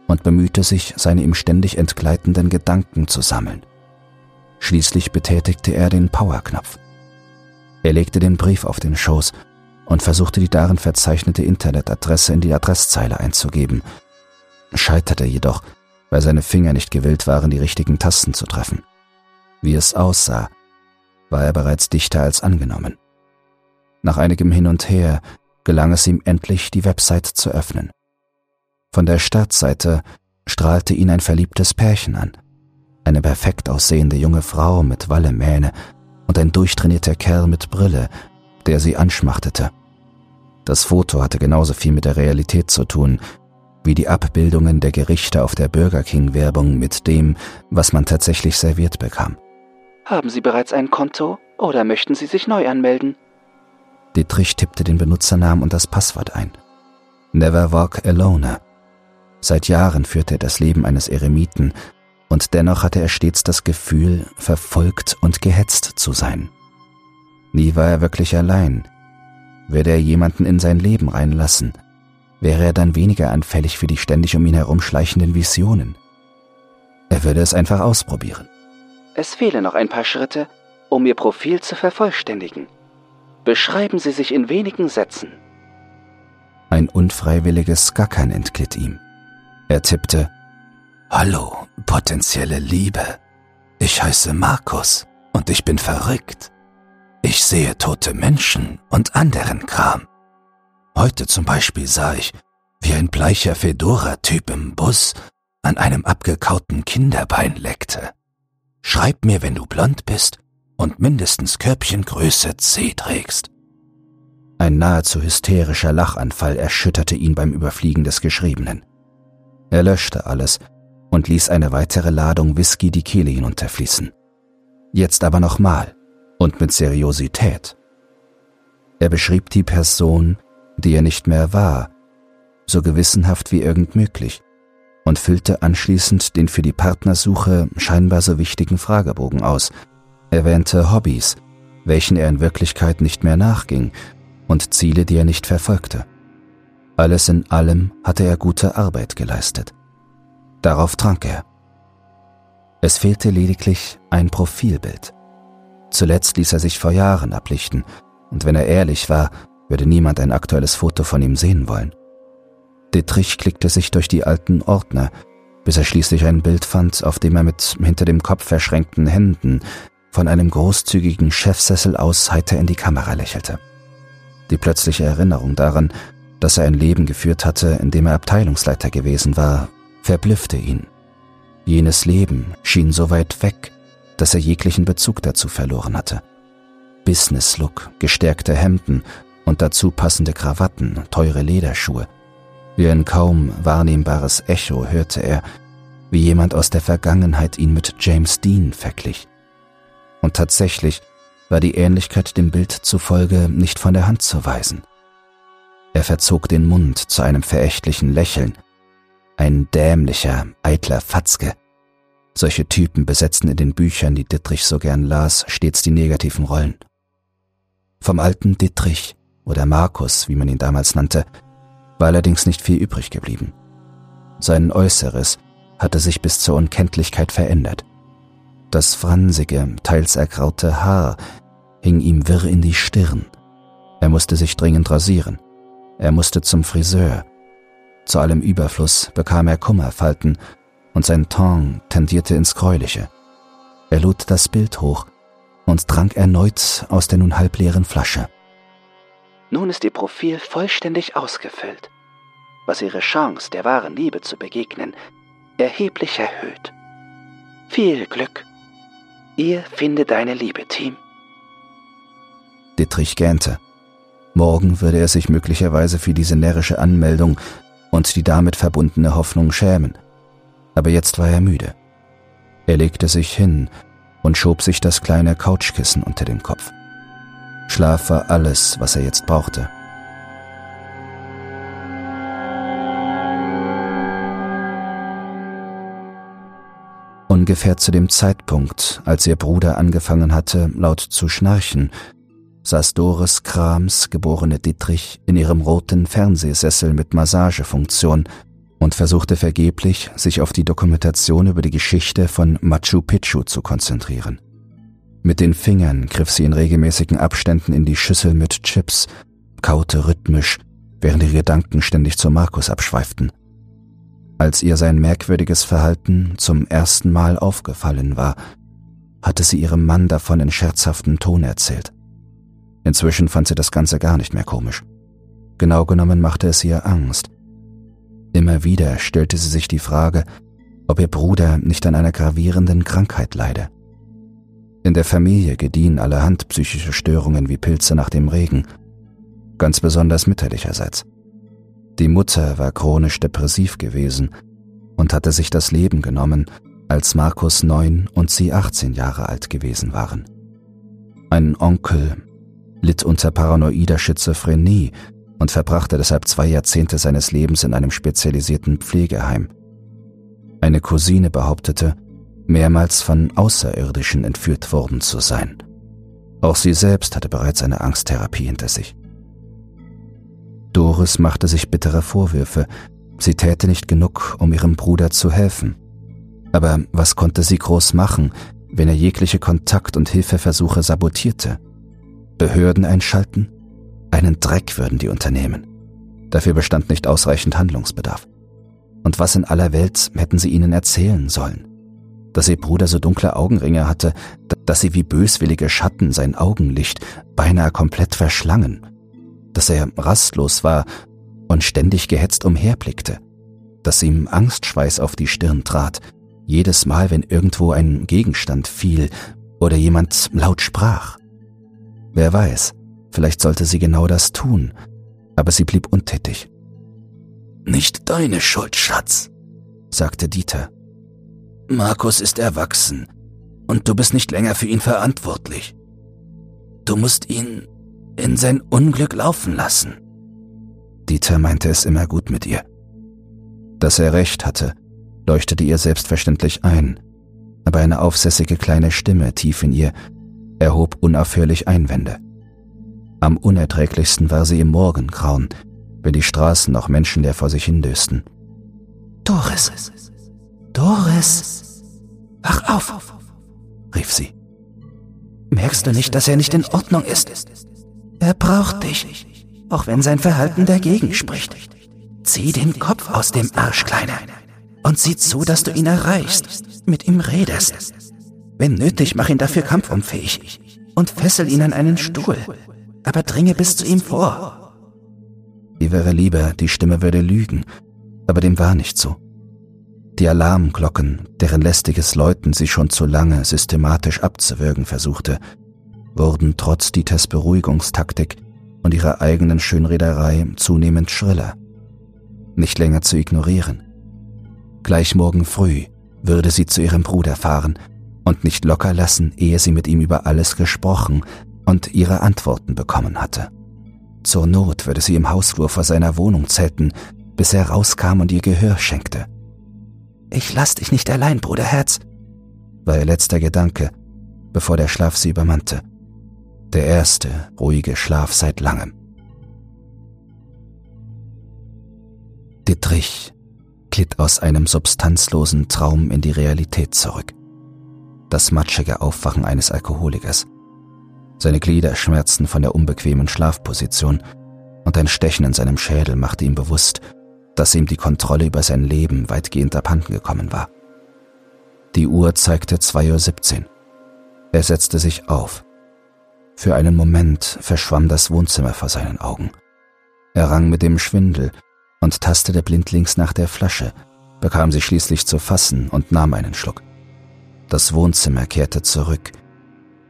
und bemühte sich, seine ihm ständig entgleitenden Gedanken zu sammeln. Schließlich betätigte er den Powerknopf. Er legte den Brief auf den Schoß und versuchte die darin verzeichnete Internetadresse in die Adresszeile einzugeben, scheiterte jedoch, weil seine Finger nicht gewillt waren, die richtigen Tasten zu treffen. Wie es aussah, war er bereits dichter als angenommen. Nach einigem Hin und Her gelang es ihm endlich, die Website zu öffnen. Von der Startseite strahlte ihn ein verliebtes Pärchen an. Eine perfekt aussehende junge Frau mit Wallemähne und ein durchtrainierter Kerl mit Brille, der sie anschmachtete. Das Foto hatte genauso viel mit der Realität zu tun, wie die Abbildungen der Gerichte auf der Burger King-Werbung mit dem, was man tatsächlich serviert bekam. Haben Sie bereits ein Konto oder möchten Sie sich neu anmelden? Dietrich tippte den Benutzernamen und das Passwort ein. Never Walk Alone. Seit Jahren führte er das Leben eines Eremiten, und dennoch hatte er stets das Gefühl, verfolgt und gehetzt zu sein. Nie war er wirklich allein. Würde er jemanden in sein Leben reinlassen, wäre er dann weniger anfällig für die ständig um ihn herumschleichenden Visionen. Er würde es einfach ausprobieren. Es fehlen noch ein paar Schritte, um Ihr Profil zu vervollständigen. Beschreiben Sie sich in wenigen Sätzen. Ein unfreiwilliges Gackern entglitt ihm. Er tippte Hallo, potenzielle Liebe. Ich heiße Markus und ich bin verrückt. Ich sehe tote Menschen und anderen Kram. Heute zum Beispiel sah ich, wie ein bleicher Fedora-Typ im Bus an einem abgekauten Kinderbein leckte. Schreib mir, wenn du blond bist und mindestens Körbchengröße C trägst. Ein nahezu hysterischer Lachanfall erschütterte ihn beim Überfliegen des Geschriebenen. Er löschte alles und ließ eine weitere Ladung Whisky die Kehle hinunterfließen. Jetzt aber nochmal und mit Seriosität. Er beschrieb die Person, die er nicht mehr war, so gewissenhaft wie irgend möglich, und füllte anschließend den für die Partnersuche scheinbar so wichtigen Fragebogen aus, erwähnte Hobbys, welchen er in Wirklichkeit nicht mehr nachging, und Ziele, die er nicht verfolgte. Alles in allem hatte er gute Arbeit geleistet. Darauf trank er. Es fehlte lediglich ein Profilbild. Zuletzt ließ er sich vor Jahren ablichten, und wenn er ehrlich war, würde niemand ein aktuelles Foto von ihm sehen wollen. Dietrich klickte sich durch die alten Ordner bis er schließlich ein Bild fand, auf dem er mit hinter dem Kopf verschränkten Händen von einem großzügigen Chefsessel aus heiter in die Kamera lächelte. Die plötzliche Erinnerung daran, dass er ein Leben geführt hatte, in dem er Abteilungsleiter gewesen war, verblüffte ihn. Jenes Leben schien so weit weg, dass er jeglichen Bezug dazu verloren hatte. Business-Look, gestärkte Hemden und dazu passende Krawatten, teure Lederschuhe. Wie ein kaum wahrnehmbares Echo hörte er, wie jemand aus der Vergangenheit ihn mit James Dean verglich. Und tatsächlich war die Ähnlichkeit dem Bild zufolge nicht von der Hand zu weisen. Er verzog den Mund zu einem verächtlichen Lächeln. Ein dämlicher, eitler Fatzke. Solche Typen besetzten in den Büchern, die Dittrich so gern las, stets die negativen Rollen. Vom alten Dittrich oder Markus, wie man ihn damals nannte, war allerdings nicht viel übrig geblieben. Sein Äußeres hatte sich bis zur Unkenntlichkeit verändert. Das fransige, teils ergraute Haar hing ihm wirr in die Stirn. Er musste sich dringend rasieren. Er musste zum Friseur. Zu allem Überfluss bekam er Kummerfalten und sein Ton tendierte ins Gräuliche. Er lud das Bild hoch und trank erneut aus der nun halbleeren Flasche. Nun ist Ihr Profil vollständig ausgefüllt, was Ihre Chance, der wahren Liebe zu begegnen, erheblich erhöht. Viel Glück. Ihr finde deine Liebe, Team. Dittrich gähnte. Morgen würde er sich möglicherweise für diese närrische Anmeldung und die damit verbundene Hoffnung schämen. Aber jetzt war er müde. Er legte sich hin und schob sich das kleine Couchkissen unter den Kopf. Schlaf war alles, was er jetzt brauchte. Ungefähr zu dem Zeitpunkt, als ihr Bruder angefangen hatte, laut zu schnarchen, saß Doris Krams, geborene Dietrich, in ihrem roten Fernsehsessel mit Massagefunktion und versuchte vergeblich, sich auf die Dokumentation über die Geschichte von Machu Picchu zu konzentrieren. Mit den Fingern griff sie in regelmäßigen Abständen in die Schüssel mit Chips, kaute rhythmisch, während ihre Gedanken ständig zu Markus abschweiften. Als ihr sein merkwürdiges Verhalten zum ersten Mal aufgefallen war, hatte sie ihrem Mann davon in scherzhaftem Ton erzählt. Inzwischen fand sie das Ganze gar nicht mehr komisch. Genau genommen machte es ihr Angst. Immer wieder stellte sie sich die Frage, ob ihr Bruder nicht an einer gravierenden Krankheit leide. In der Familie gediehen allerhand psychische Störungen wie Pilze nach dem Regen, ganz besonders mütterlicherseits. Die Mutter war chronisch depressiv gewesen und hatte sich das Leben genommen, als Markus neun und sie 18 Jahre alt gewesen waren. Ein Onkel litt unter paranoider Schizophrenie und verbrachte deshalb zwei Jahrzehnte seines Lebens in einem spezialisierten Pflegeheim. Eine Cousine behauptete, mehrmals von Außerirdischen entführt worden zu sein. Auch sie selbst hatte bereits eine Angsttherapie hinter sich. Doris machte sich bittere Vorwürfe, sie täte nicht genug, um ihrem Bruder zu helfen. Aber was konnte sie groß machen, wenn er jegliche Kontakt- und Hilfeversuche sabotierte? Behörden einschalten? Einen Dreck würden die unternehmen. Dafür bestand nicht ausreichend Handlungsbedarf. Und was in aller Welt hätten sie ihnen erzählen sollen? Dass ihr Bruder so dunkle Augenringe hatte, dass sie wie böswillige Schatten sein Augenlicht beinahe komplett verschlangen, dass er rastlos war und ständig gehetzt umherblickte, dass ihm Angstschweiß auf die Stirn trat, jedes Mal, wenn irgendwo ein Gegenstand fiel oder jemand laut sprach. Wer weiß, vielleicht sollte sie genau das tun, aber sie blieb untätig. Nicht deine Schuld, Schatz, sagte Dieter. Markus ist erwachsen und du bist nicht länger für ihn verantwortlich. Du musst ihn in sein Unglück laufen lassen. Dieter meinte es immer gut mit ihr. Dass er recht hatte, leuchtete ihr selbstverständlich ein, aber eine aufsässige kleine Stimme tief in ihr erhob unaufhörlich Einwände. Am unerträglichsten war sie im Morgengrauen, wenn die Straßen noch menschenleer vor sich hindösten. Doris, Doris, wach auf, rief sie. Merkst du nicht, dass er nicht in Ordnung ist? Er braucht dich, auch wenn sein Verhalten dagegen spricht. Zieh den Kopf aus dem Arsch, Kleiner. und sieh zu, dass du ihn erreichst, mit ihm redest. Wenn nötig, mach ihn dafür kampfunfähig und fessel ihn an einen Stuhl, aber dringe bis zu ihm vor. Wie wäre lieber, die Stimme würde lügen, aber dem war nicht so. Die Alarmglocken, deren lästiges Läuten sie schon zu lange systematisch abzuwürgen versuchte, wurden trotz Dieters Beruhigungstaktik und ihrer eigenen Schönrederei zunehmend schriller. Nicht länger zu ignorieren. Gleich morgen früh würde sie zu ihrem Bruder fahren und nicht locker lassen, ehe sie mit ihm über alles gesprochen und ihre Antworten bekommen hatte. Zur Not würde sie im Hausflur vor seiner Wohnung zelten, bis er rauskam und ihr Gehör schenkte. Ich lass dich nicht allein, Bruderherz, war ihr letzter Gedanke, bevor der Schlaf sie übermannte. Der erste ruhige Schlaf seit langem. Dietrich glitt aus einem substanzlosen Traum in die Realität zurück das matschige Aufwachen eines Alkoholikers. Seine Glieder schmerzten von der unbequemen Schlafposition und ein Stechen in seinem Schädel machte ihm bewusst, dass ihm die Kontrolle über sein Leben weitgehend abhanden gekommen war. Die Uhr zeigte 2.17 Uhr. Er setzte sich auf. Für einen Moment verschwamm das Wohnzimmer vor seinen Augen. Er rang mit dem Schwindel und tastete blindlings nach der Flasche, bekam sie schließlich zu fassen und nahm einen Schluck. Das Wohnzimmer kehrte zurück,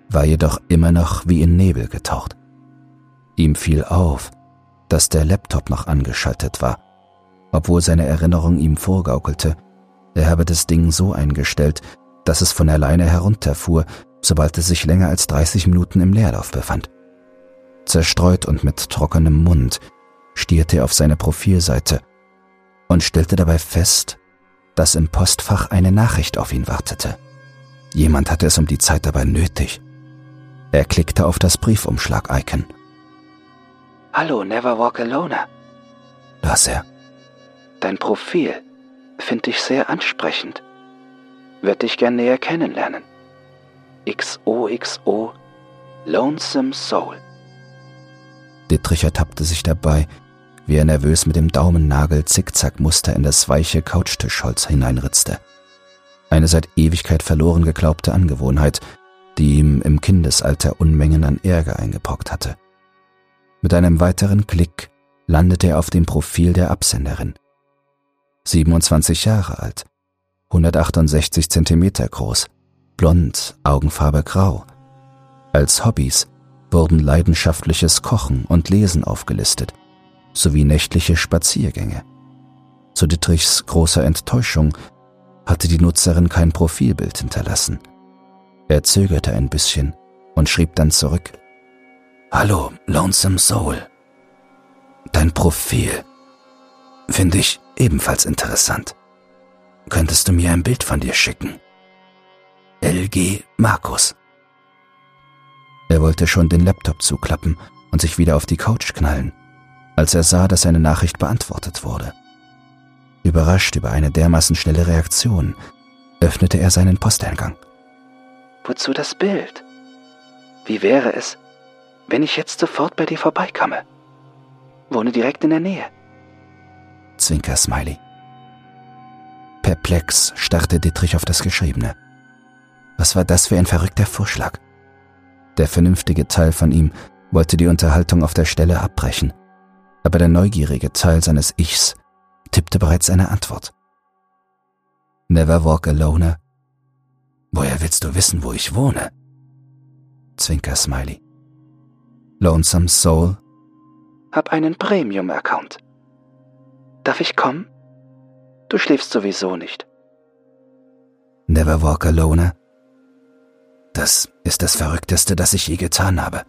war jedoch immer noch wie in Nebel getaucht. Ihm fiel auf, dass der Laptop noch angeschaltet war, obwohl seine Erinnerung ihm vorgaukelte, er habe das Ding so eingestellt, dass es von alleine herunterfuhr, sobald es sich länger als 30 Minuten im Leerlauf befand. Zerstreut und mit trockenem Mund stierte er auf seine Profilseite und stellte dabei fest, dass im Postfach eine Nachricht auf ihn wartete. Jemand hatte es um die Zeit dabei nötig. Er klickte auf das Briefumschlag-Icon. Hallo, Never Walk Alone. Las er. Dein Profil finde ich sehr ansprechend. Würde dich gern näher kennenlernen. XOXO Lonesome Soul. Dittrich ertappte sich dabei, wie er nervös mit dem Daumennagel Zickzackmuster in das weiche Couchtischholz hineinritzte eine seit Ewigkeit verloren geglaubte Angewohnheit, die ihm im Kindesalter Unmengen an Ärger eingepockt hatte. Mit einem weiteren Klick landete er auf dem Profil der Absenderin. 27 Jahre alt, 168 Zentimeter groß, blond, Augenfarbe grau. Als Hobbys wurden leidenschaftliches Kochen und Lesen aufgelistet, sowie nächtliche Spaziergänge. Zu Dittrichs großer Enttäuschung hatte die Nutzerin kein Profilbild hinterlassen. Er zögerte ein bisschen und schrieb dann zurück. Hallo, Lonesome Soul. Dein Profil finde ich ebenfalls interessant. Könntest du mir ein Bild von dir schicken? LG Markus. Er wollte schon den Laptop zuklappen und sich wieder auf die Couch knallen, als er sah, dass seine Nachricht beantwortet wurde. Überrascht über eine dermaßen schnelle Reaktion, öffnete er seinen Posteingang. Wozu das Bild? Wie wäre es, wenn ich jetzt sofort bei dir vorbeikomme? Wohne direkt in der Nähe. Zwinker-Smiley. Perplex starrte Dietrich auf das Geschriebene. Was war das für ein verrückter Vorschlag? Der vernünftige Teil von ihm wollte die Unterhaltung auf der Stelle abbrechen, aber der neugierige Teil seines Ichs tippte bereits eine Antwort. Never walk alone. Woher willst du wissen, wo ich wohne? Zwinker Smiley. Lonesome Soul. Hab einen Premium-Account. Darf ich kommen? Du schläfst sowieso nicht. Never walk alone. Das ist das Verrückteste, das ich je getan habe.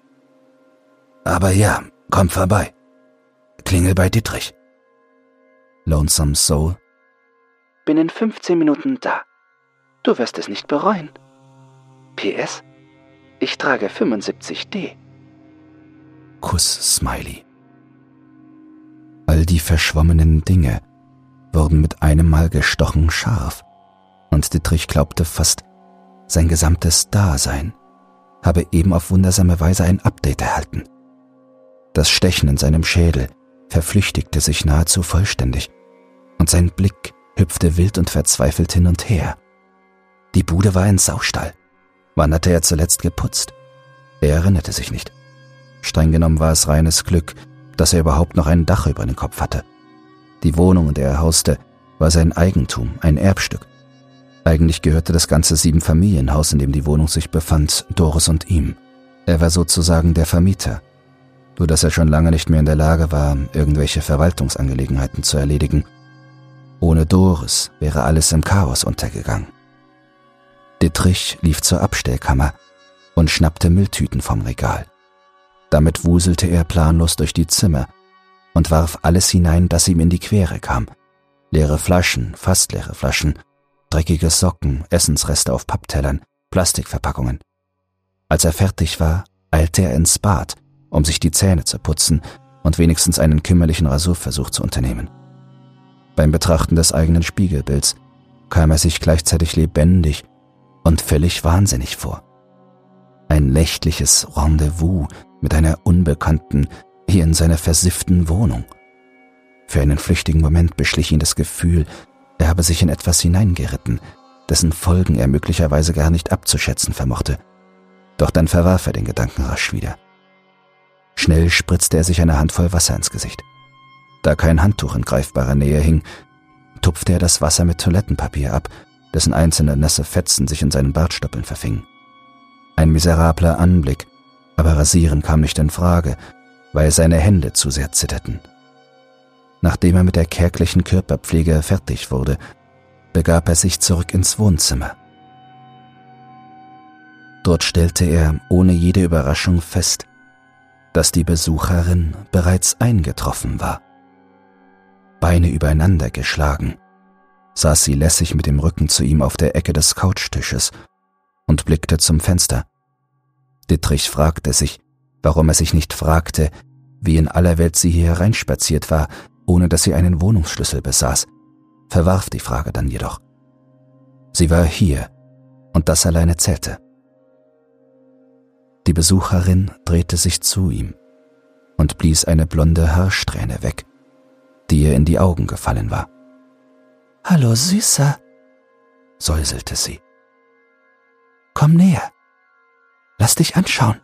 Aber ja, komm vorbei. Klingel bei Dietrich. Lonesome Soul. Bin in 15 Minuten da. Du wirst es nicht bereuen. PS. Ich trage 75D. Kuss Smiley. All die verschwommenen Dinge wurden mit einem Mal gestochen scharf, und Dietrich glaubte fast, sein gesamtes Dasein habe eben auf wundersame Weise ein Update erhalten. Das Stechen in seinem Schädel verflüchtigte sich nahezu vollständig, und sein Blick hüpfte wild und verzweifelt hin und her. Die Bude war ein Saustall. Wann hatte er zuletzt geputzt? Er erinnerte sich nicht. Streng genommen war es reines Glück, dass er überhaupt noch ein Dach über den Kopf hatte. Die Wohnung, in der er hauste, war sein Eigentum, ein Erbstück. Eigentlich gehörte das ganze Siebenfamilienhaus, in dem die Wohnung sich befand, Doris und ihm. Er war sozusagen der Vermieter, nur dass er schon lange nicht mehr in der Lage war, irgendwelche Verwaltungsangelegenheiten zu erledigen. Ohne Doris wäre alles im Chaos untergegangen. Dittrich lief zur Abstellkammer und schnappte Mülltüten vom Regal. Damit wuselte er planlos durch die Zimmer und warf alles hinein, das ihm in die Quere kam. Leere Flaschen, fast leere Flaschen, dreckige Socken, Essensreste auf Papptellern, Plastikverpackungen. Als er fertig war, eilte er ins Bad, um sich die Zähne zu putzen und wenigstens einen kümmerlichen Rasurversuch zu unternehmen. Beim Betrachten des eigenen Spiegelbilds kam er sich gleichzeitig lebendig und völlig wahnsinnig vor. Ein nächtliches Rendezvous mit einer Unbekannten hier in seiner versifften Wohnung. Für einen flüchtigen Moment beschlich ihn das Gefühl, er habe sich in etwas hineingeritten, dessen Folgen er möglicherweise gar nicht abzuschätzen vermochte. Doch dann verwarf er den Gedanken rasch wieder. Schnell spritzte er sich eine Handvoll Wasser ins Gesicht. Da kein Handtuch in greifbarer Nähe hing, tupfte er das Wasser mit Toilettenpapier ab, dessen einzelne nasse Fetzen sich in seinen Bartstoppeln verfingen. Ein miserabler Anblick, aber Rasieren kam nicht in Frage, weil seine Hände zu sehr zitterten. Nachdem er mit der kärglichen Körperpflege fertig wurde, begab er sich zurück ins Wohnzimmer. Dort stellte er ohne jede Überraschung fest, dass die Besucherin bereits eingetroffen war. Beine übereinander geschlagen, saß sie lässig mit dem Rücken zu ihm auf der Ecke des Couchtisches und blickte zum Fenster. Dittrich fragte sich, warum er sich nicht fragte, wie in aller Welt sie hier hereinspaziert war, ohne dass sie einen Wohnungsschlüssel besaß, verwarf die Frage dann jedoch. Sie war hier, und das alleine zählte. Die Besucherin drehte sich zu ihm und blies eine blonde Haarsträhne weg, die ihr in die Augen gefallen war. Hallo, Süßer, säuselte sie. Komm näher. Lass dich anschauen.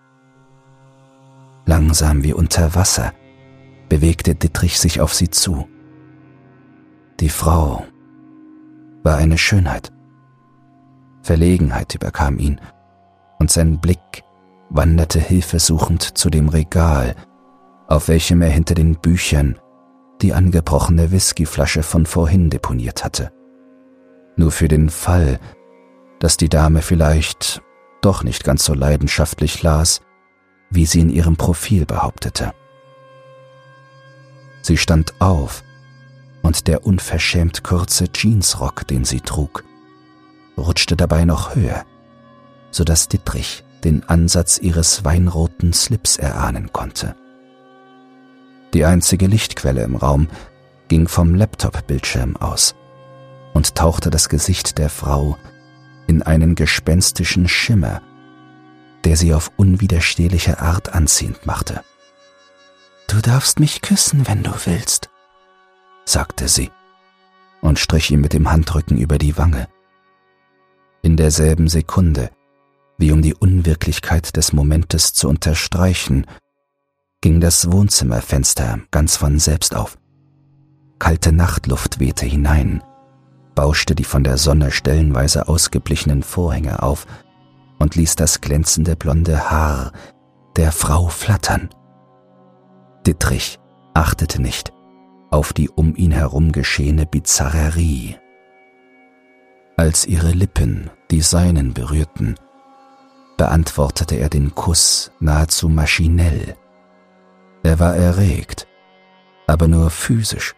Langsam wie unter Wasser bewegte Dittrich sich auf sie zu. Die Frau war eine Schönheit. Verlegenheit überkam ihn, und sein Blick wanderte hilfesuchend zu dem Regal, auf welchem er hinter den Büchern die angebrochene Whiskyflasche von vorhin deponiert hatte. Nur für den Fall, dass die Dame vielleicht doch nicht ganz so leidenschaftlich las, wie sie in ihrem Profil behauptete. Sie stand auf, und der unverschämt kurze Jeansrock, den sie trug, rutschte dabei noch höher, so dass Dittrich den Ansatz ihres weinroten Slips erahnen konnte. Die einzige Lichtquelle im Raum ging vom Laptop-Bildschirm aus und tauchte das Gesicht der Frau in einen gespenstischen Schimmer, der sie auf unwiderstehliche Art anziehend machte. Du darfst mich küssen, wenn du willst, sagte sie und strich ihm mit dem Handrücken über die Wange. In derselben Sekunde, wie um die Unwirklichkeit des Momentes zu unterstreichen, ging das Wohnzimmerfenster ganz von selbst auf. Kalte Nachtluft wehte hinein, bauschte die von der Sonne stellenweise ausgeblichenen Vorhänge auf und ließ das glänzende blonde Haar der Frau flattern. Dittrich achtete nicht auf die um ihn herum geschehene Bizarrerie. Als ihre Lippen die seinen berührten, beantwortete er den Kuss nahezu maschinell. Er war erregt, aber nur physisch.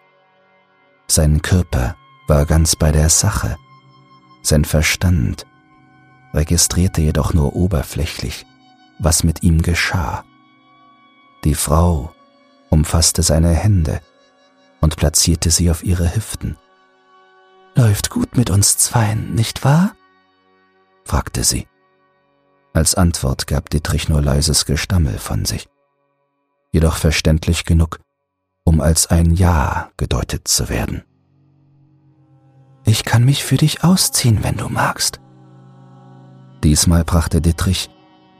Sein Körper war ganz bei der Sache, sein Verstand registrierte jedoch nur oberflächlich, was mit ihm geschah. Die Frau umfasste seine Hände und platzierte sie auf ihre Hüften. Läuft gut mit uns zweien, nicht wahr? fragte sie. Als Antwort gab Dietrich nur leises Gestammel von sich, jedoch verständlich genug, um als ein Ja gedeutet zu werden. Ich kann mich für dich ausziehen, wenn du magst. Diesmal brachte Dittrich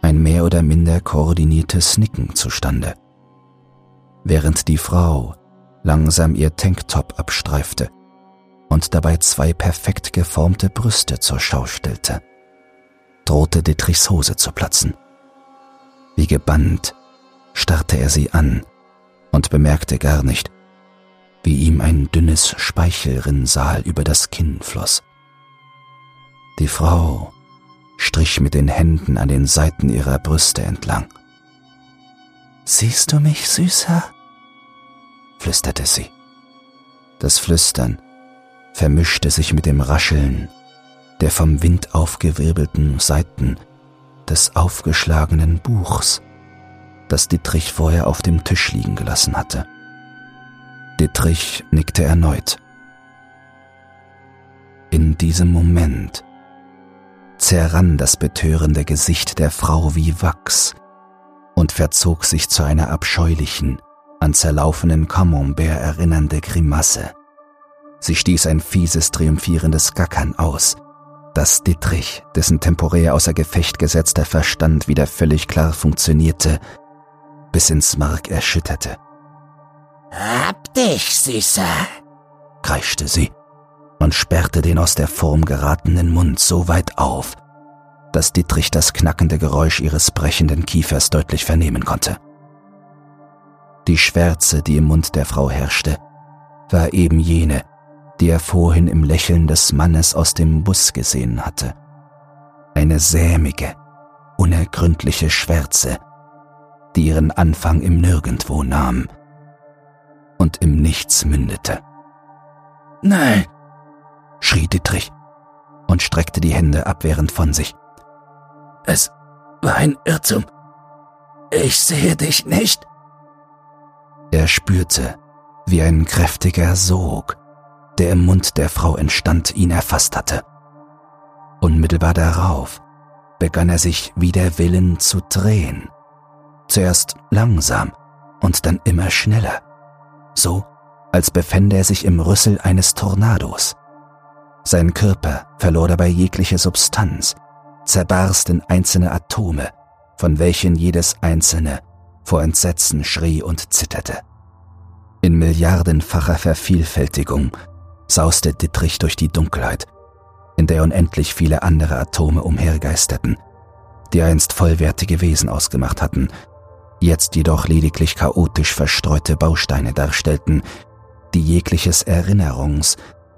ein mehr oder minder koordiniertes Nicken zustande. Während die Frau langsam ihr Tanktop abstreifte und dabei zwei perfekt geformte Brüste zur Schau stellte, drohte Dittrichs Hose zu platzen. Wie gebannt starrte er sie an und bemerkte gar nicht, wie ihm ein dünnes Speichelrinnsal über das Kinn floss. Die Frau strich mit den Händen an den Seiten ihrer Brüste entlang. Siehst du mich, Süßer? flüsterte sie. Das Flüstern vermischte sich mit dem Rascheln der vom Wind aufgewirbelten Seiten des aufgeschlagenen Buchs, das Dittrich vorher auf dem Tisch liegen gelassen hatte. Dittrich nickte erneut. In diesem Moment zerrann das betörende Gesicht der Frau wie Wachs und verzog sich zu einer abscheulichen, an zerlaufenen Camembert erinnernde Grimasse. Sie stieß ein fieses, triumphierendes Gackern aus, das Dittrich, dessen temporär außer Gefecht gesetzter Verstand wieder völlig klar funktionierte, bis ins Mark erschütterte. Hab dich, Süßer, kreischte sie und sperrte den aus der Form geratenen Mund so weit auf, dass Dittrich das knackende Geräusch ihres brechenden Kiefers deutlich vernehmen konnte. Die Schwärze, die im Mund der Frau herrschte, war eben jene, die er vorhin im Lächeln des Mannes aus dem Bus gesehen hatte. Eine sämige, unergründliche Schwärze, die ihren Anfang im Nirgendwo nahm und im Nichts mündete. Nein, schrie Dittrich und streckte die Hände abwehrend von sich. Es war ein Irrtum. Ich sehe dich nicht. Er spürte, wie ein kräftiger Sog der im Mund der Frau entstand, ihn erfasst hatte. Unmittelbar darauf begann er sich wider Willen zu drehen. Zuerst langsam und dann immer schneller. So, als befände er sich im Rüssel eines Tornados. Sein Körper verlor dabei jegliche Substanz, zerbarst in einzelne Atome, von welchen jedes einzelne vor Entsetzen schrie und zitterte. In milliardenfacher Vervielfältigung sauste Dittrich durch die Dunkelheit, in der unendlich viele andere Atome umhergeisterten, die einst vollwertige Wesen ausgemacht hatten, jetzt jedoch lediglich chaotisch verstreute Bausteine darstellten, die jegliches Erinnerungs-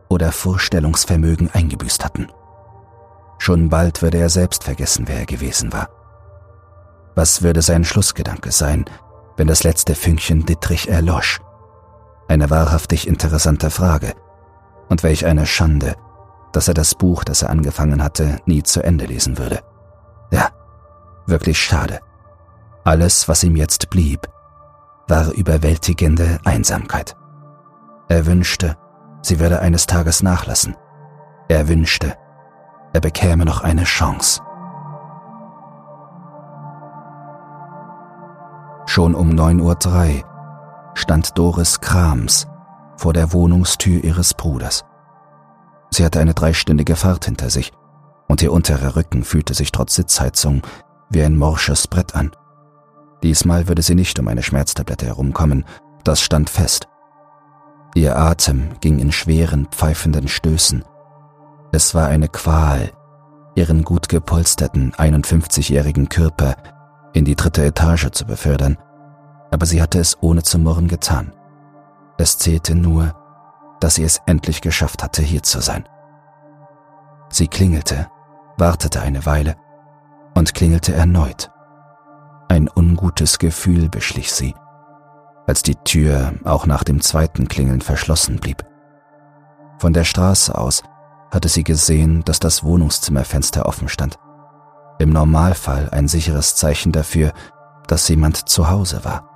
oder Vorstellungsvermögen eingebüßt hatten. Schon bald würde er selbst vergessen, wer er gewesen war. Was würde sein Schlussgedanke sein, wenn das letzte Fünkchen Dittrich erlosch? Eine wahrhaftig interessante Frage, und welch eine Schande, dass er das Buch, das er angefangen hatte, nie zu Ende lesen würde. Ja, wirklich schade. Alles, was ihm jetzt blieb, war überwältigende Einsamkeit. Er wünschte, sie würde eines Tages nachlassen. Er wünschte, er bekäme noch eine Chance. Schon um 9.03 Uhr stand Doris Krams vor der Wohnungstür ihres Bruders. Sie hatte eine dreistündige Fahrt hinter sich und ihr unterer Rücken fühlte sich trotz Sitzheizung wie ein morsches Brett an. Diesmal würde sie nicht um eine Schmerztablette herumkommen, das stand fest. Ihr Atem ging in schweren, pfeifenden Stößen. Es war eine Qual, ihren gut gepolsterten 51-jährigen Körper in die dritte Etage zu befördern, aber sie hatte es ohne zu murren getan. Es zählte nur, dass sie es endlich geschafft hatte, hier zu sein. Sie klingelte, wartete eine Weile und klingelte erneut. Ein ungutes Gefühl beschlich sie, als die Tür auch nach dem zweiten Klingeln verschlossen blieb. Von der Straße aus hatte sie gesehen, dass das Wohnungszimmerfenster offen stand. Im Normalfall ein sicheres Zeichen dafür, dass jemand zu Hause war.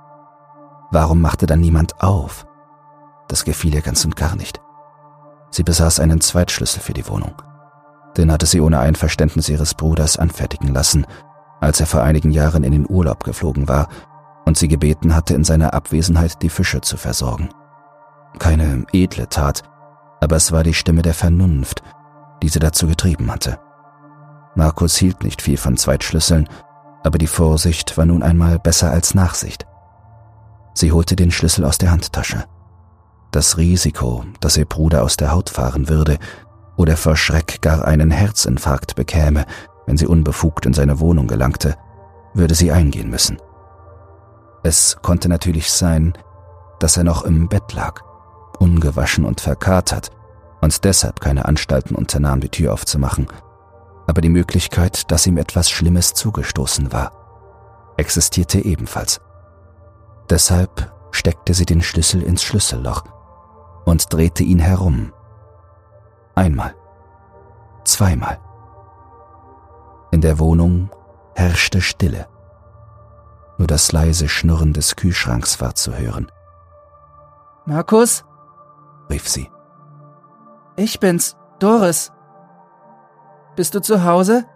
Warum machte dann niemand auf? Das gefiel ihr ganz und gar nicht. Sie besaß einen Zweitschlüssel für die Wohnung. Den hatte sie ohne Einverständnis ihres Bruders anfertigen lassen, als er vor einigen Jahren in den Urlaub geflogen war und sie gebeten hatte, in seiner Abwesenheit die Fische zu versorgen. Keine edle Tat, Aber es war die Stimme der Vernunft, die sie dazu getrieben hatte. Markus hielt nicht viel von Zweitschlüsseln, aber die Vorsicht war nun einmal besser als Nachsicht. Sie holte den Schlüssel aus der Handtasche. Das Risiko, dass ihr Bruder aus der Haut fahren würde oder vor Schreck gar einen Herzinfarkt bekäme, wenn sie unbefugt in seine Wohnung gelangte, würde sie eingehen müssen. Es konnte natürlich sein, dass er noch im Bett lag, ungewaschen und verkatert, und deshalb keine Anstalten unternahm, die Tür aufzumachen. Aber die Möglichkeit, dass ihm etwas Schlimmes zugestoßen war, existierte ebenfalls. Deshalb steckte sie den Schlüssel ins Schlüsselloch und drehte ihn herum. Einmal, zweimal. In der Wohnung herrschte Stille. Nur das leise Schnurren des Kühlschranks war zu hören. Markus? rief sie. Ich bin's, Doris. Bist du zu Hause?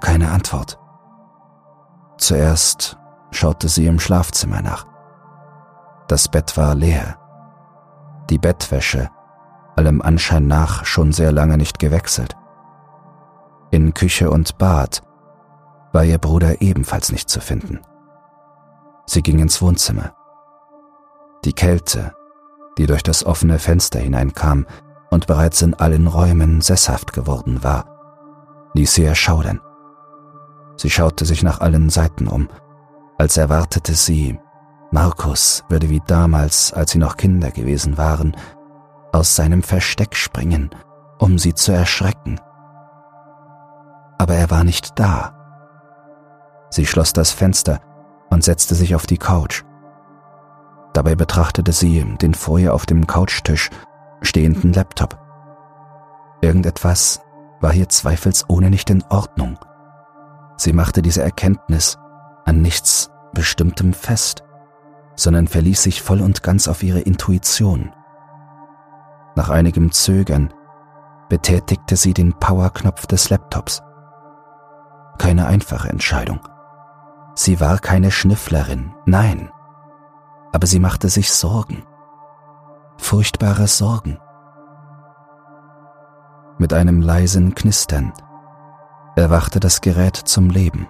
Keine Antwort. Zuerst schaute sie im Schlafzimmer nach. Das Bett war leer. Die Bettwäsche, allem Anschein nach, schon sehr lange nicht gewechselt. In Küche und Bad war ihr Bruder ebenfalls nicht zu finden. Sie ging ins Wohnzimmer. Die Kälte, die durch das offene Fenster hineinkam und bereits in allen Räumen sesshaft geworden war, ließ sie erschaudern. Sie schaute sich nach allen Seiten um, als erwartete sie, Markus würde wie damals, als sie noch Kinder gewesen waren, aus seinem Versteck springen, um sie zu erschrecken. Aber er war nicht da. Sie schloss das Fenster und setzte sich auf die Couch. Dabei betrachtete sie den vor ihr auf dem Couchtisch stehenden Laptop. Irgendetwas war hier zweifelsohne nicht in Ordnung. Sie machte diese Erkenntnis an nichts Bestimmtem fest, sondern verließ sich voll und ganz auf ihre Intuition. Nach einigem Zögern betätigte sie den Powerknopf des Laptops. Keine einfache Entscheidung. Sie war keine Schnüfflerin, nein, aber sie machte sich Sorgen, furchtbare Sorgen. Mit einem leisen Knistern erwachte das Gerät zum Leben.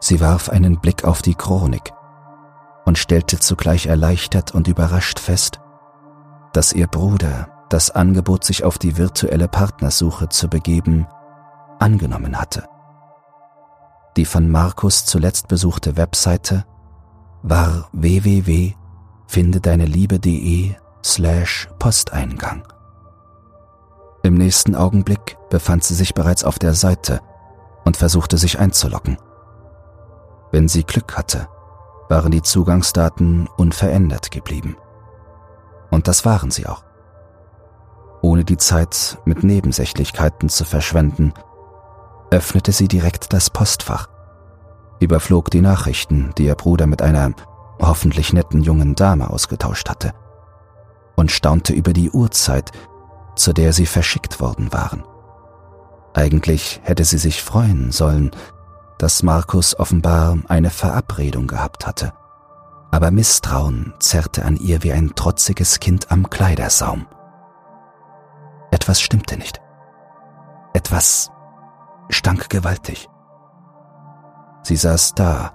Sie warf einen Blick auf die Chronik und stellte zugleich erleichtert und überrascht fest, dass ihr Bruder das Angebot, sich auf die virtuelle Partnersuche zu begeben, angenommen hatte. Die von Markus zuletzt besuchte Webseite war www.findedeineliebe.de slash Posteingang. Im nächsten Augenblick befand sie sich bereits auf der Seite und versuchte sich einzuloggen. Wenn sie Glück hatte, waren die Zugangsdaten unverändert geblieben. Und das waren sie auch. Ohne die Zeit mit Nebensächlichkeiten zu verschwenden, öffnete sie direkt das Postfach überflog die Nachrichten, die ihr Bruder mit einer hoffentlich netten jungen Dame ausgetauscht hatte, und staunte über die Uhrzeit, zu der sie verschickt worden waren. Eigentlich hätte sie sich freuen sollen, dass Markus offenbar eine Verabredung gehabt hatte, aber Misstrauen zerrte an ihr wie ein trotziges Kind am Kleidersaum. Etwas stimmte nicht. Etwas stank gewaltig. Sie saß da,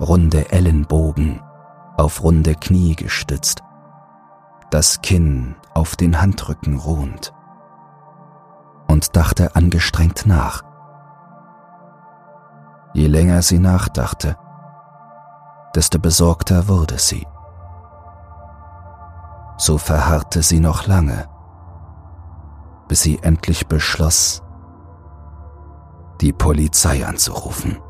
runde Ellenbogen auf runde Knie gestützt, das Kinn auf den Handrücken ruhend und dachte angestrengt nach. Je länger sie nachdachte, desto besorgter wurde sie. So verharrte sie noch lange, bis sie endlich beschloss, die Polizei anzurufen.